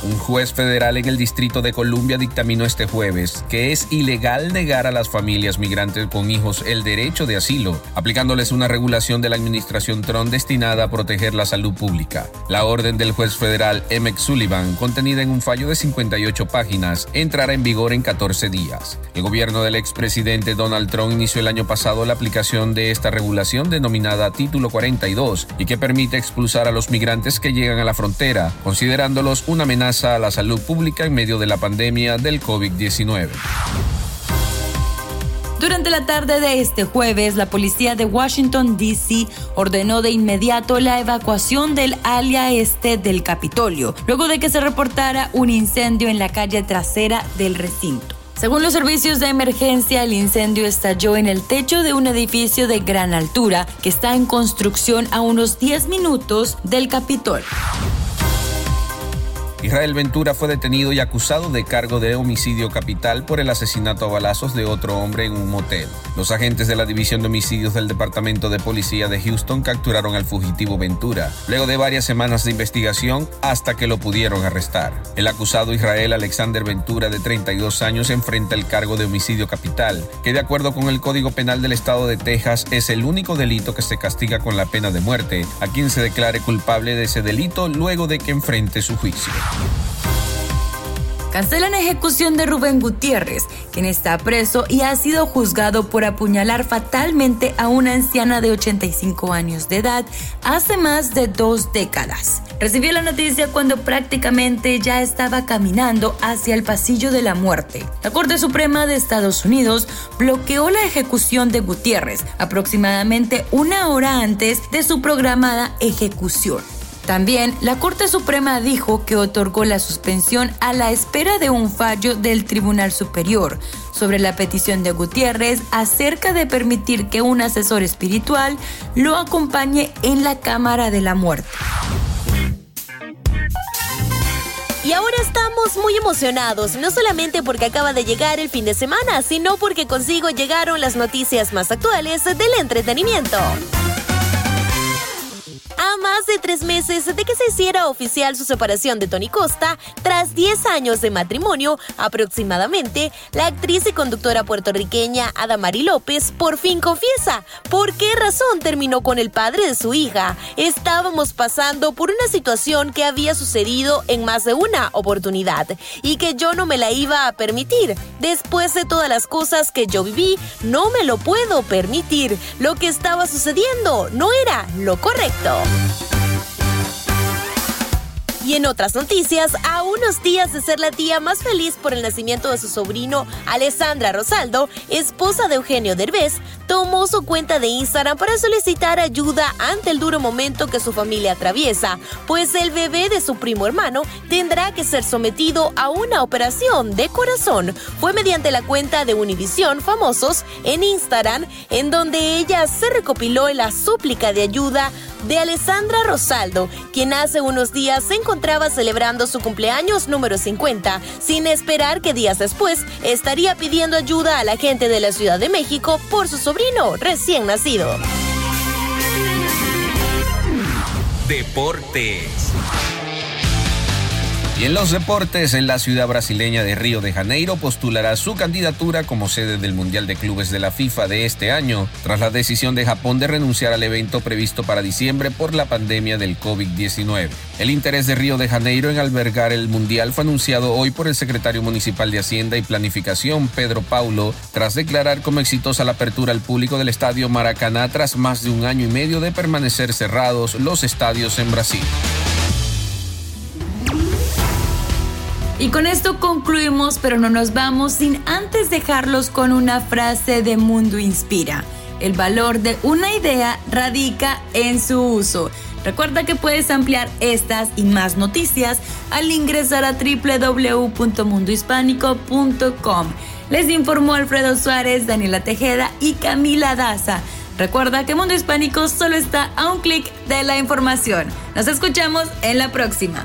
Un juez federal en el Distrito de Columbia dictaminó este jueves que es ilegal negar a las familias migrantes con hijos el derecho de asilo, aplicándoles una regulación de la administración Trump destinada a proteger la salud pública. La orden del juez federal Emmett Sullivan, contenida en un fallo de 58 páginas, entrará en vigor en 14 días. El gobierno del expresidente Donald Trump inició el año pasado la aplicación de esta regulación denominada Título 42 y que permite expulsar a los migrantes que llegan a la frontera, considerándolos una amenaza a la salud pública en medio de la pandemia del COVID-19. Durante la tarde de este jueves, la policía de Washington, D.C. ordenó de inmediato la evacuación del área este del Capitolio, luego de que se reportara un incendio en la calle trasera del recinto. Según los servicios de emergencia, el incendio estalló en el techo de un edificio de gran altura que está en construcción a unos 10 minutos del Capitolio. Israel Ventura fue detenido y acusado de cargo de homicidio capital por el asesinato a balazos de otro hombre en un motel. Los agentes de la División de Homicidios del Departamento de Policía de Houston capturaron al fugitivo Ventura, luego de varias semanas de investigación hasta que lo pudieron arrestar. El acusado Israel Alexander Ventura, de 32 años, enfrenta el cargo de homicidio capital, que de acuerdo con el Código Penal del Estado de Texas es el único delito que se castiga con la pena de muerte a quien se declare culpable de ese delito luego de que enfrente su juicio. Cancelan ejecución de Rubén Gutiérrez, quien está preso y ha sido juzgado por apuñalar fatalmente a una anciana de 85 años de edad hace más de dos décadas. Recibió la noticia cuando prácticamente ya estaba caminando hacia el pasillo de la muerte. La Corte Suprema de Estados Unidos bloqueó la ejecución de Gutiérrez aproximadamente una hora antes de su programada ejecución. También la Corte Suprema dijo que otorgó la suspensión a la espera de un fallo del Tribunal Superior sobre la petición de Gutiérrez acerca de permitir que un asesor espiritual lo acompañe en la Cámara de la Muerte. Y ahora estamos muy emocionados, no solamente porque acaba de llegar el fin de semana, sino porque consigo llegaron las noticias más actuales del entretenimiento. Más de tres meses de que se hiciera oficial su separación de Tony Costa, tras 10 años de matrimonio aproximadamente, la actriz y conductora puertorriqueña Adamari López por fin confiesa por qué razón terminó con el padre de su hija. Estábamos pasando por una situación que había sucedido en más de una oportunidad y que yo no me la iba a permitir. Después de todas las cosas que yo viví, no me lo puedo permitir. Lo que estaba sucediendo no era lo correcto. Y en otras noticias, a unos días de ser la tía más feliz por el nacimiento de su sobrino, Alessandra Rosaldo, esposa de Eugenio Derbez, tomó su cuenta de Instagram para solicitar ayuda ante el duro momento que su familia atraviesa, pues el bebé de su primo hermano tendrá que ser sometido a una operación de corazón. Fue mediante la cuenta de Univision Famosos en Instagram, en donde ella se recopiló la súplica de ayuda de Alessandra Rosaldo, quien hace unos días se encontraba celebrando su cumpleaños número 50, sin esperar que días después estaría pidiendo ayuda a la gente de la Ciudad de México por su sobrino recién nacido. Deportes. Y en los deportes, en la ciudad brasileña de Río de Janeiro postulará su candidatura como sede del Mundial de Clubes de la FIFA de este año, tras la decisión de Japón de renunciar al evento previsto para diciembre por la pandemia del COVID-19. El interés de Río de Janeiro en albergar el Mundial fue anunciado hoy por el secretario municipal de Hacienda y Planificación, Pedro Paulo, tras declarar como exitosa la apertura al público del estadio Maracaná tras más de un año y medio de permanecer cerrados los estadios en Brasil. Y con esto concluimos, pero no nos vamos sin antes dejarlos con una frase de Mundo Inspira. El valor de una idea radica en su uso. Recuerda que puedes ampliar estas y más noticias al ingresar a www.mundohispánico.com. Les informó Alfredo Suárez, Daniela Tejeda y Camila Daza. Recuerda que Mundo Hispánico solo está a un clic de la información. Nos escuchamos en la próxima.